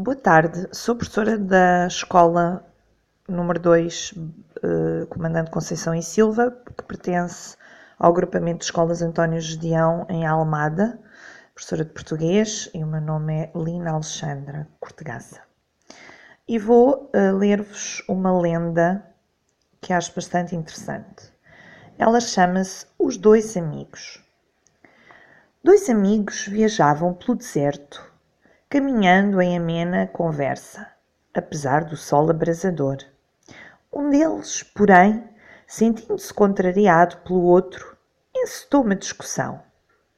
Boa tarde, sou professora da escola número 2, uh, Comandante Conceição e Silva, que pertence ao agrupamento de escolas António Gedeão em Almada, professora de português, e o meu nome é Lina Alexandra Cortegaça. E vou uh, ler-vos uma lenda que acho bastante interessante. Ela chama-se Os Dois Amigos. Dois amigos viajavam pelo deserto caminhando em amena conversa, apesar do sol abrasador. Um deles, porém, sentindo-se contrariado pelo outro, encetou uma discussão.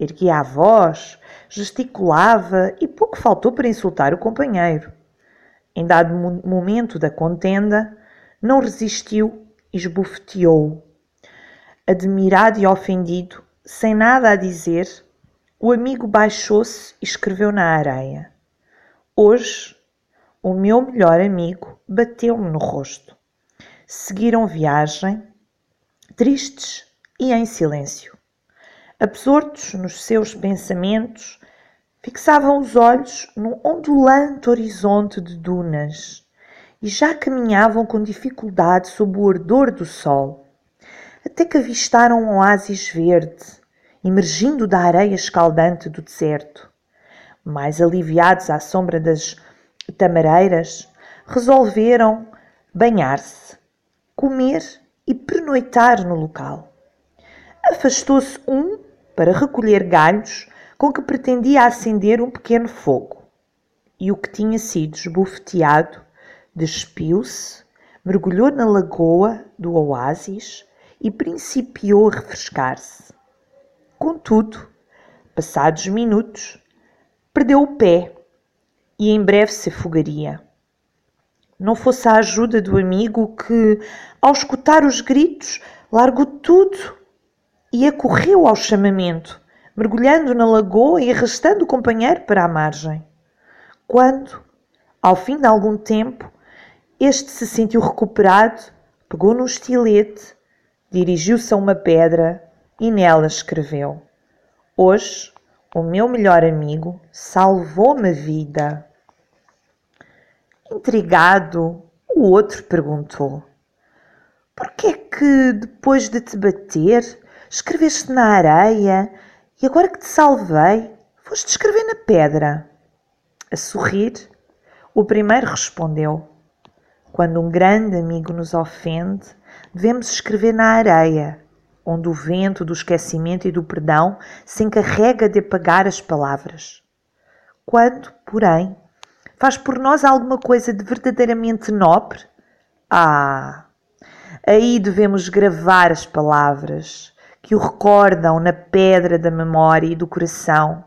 Erguia a voz, gesticulava e pouco faltou para insultar o companheiro. Em dado momento da contenda, não resistiu e esbofeteou. Admirado e ofendido, sem nada a dizer, o amigo baixou-se e escreveu na areia: Hoje, o meu melhor amigo bateu-me no rosto. Seguiram viagem, tristes e em silêncio. Absortos nos seus pensamentos, fixavam os olhos num ondulante horizonte de dunas e já caminhavam com dificuldade sob o ardor do sol, até que avistaram um oásis verde, emergindo da areia escaldante do deserto mais aliviados à sombra das tamareiras, resolveram banhar-se, comer e pernoitar no local. Afastou-se um para recolher galhos com que pretendia acender um pequeno fogo. E o que tinha sido esbofeteado despiu-se, mergulhou na lagoa do oásis e principiou a refrescar-se. Contudo, passados minutos, perdeu o pé e em breve se afogaria. Não fosse a ajuda do amigo que, ao escutar os gritos, largou tudo e acorreu ao chamamento, mergulhando na lagoa e arrastando o companheiro para a margem. Quando, ao fim de algum tempo, este se sentiu recuperado, pegou num estilete, dirigiu-se a uma pedra e nela escreveu: Hoje o meu melhor amigo salvou-me a vida. Intrigado, o outro perguntou: Por que é que, depois de te bater, escreveste na areia e agora que te salvei, foste escrever na pedra? A sorrir, o primeiro respondeu: Quando um grande amigo nos ofende, devemos escrever na areia onde o vento do esquecimento e do perdão se encarrega de apagar as palavras. Quando, porém, faz por nós alguma coisa de verdadeiramente nobre, ah, aí devemos gravar as palavras que o recordam na pedra da memória e do coração,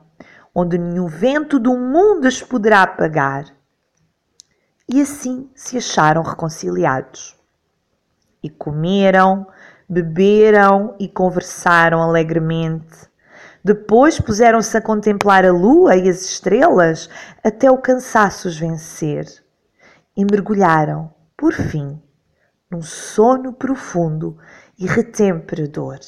onde nenhum vento do mundo as poderá apagar. E assim se acharam reconciliados. E comeram, beberam e conversaram alegremente. Depois puseram-se a contemplar a lua e as estrelas até o cansaço os vencer. E mergulharam, por fim, num sono profundo e retemperador.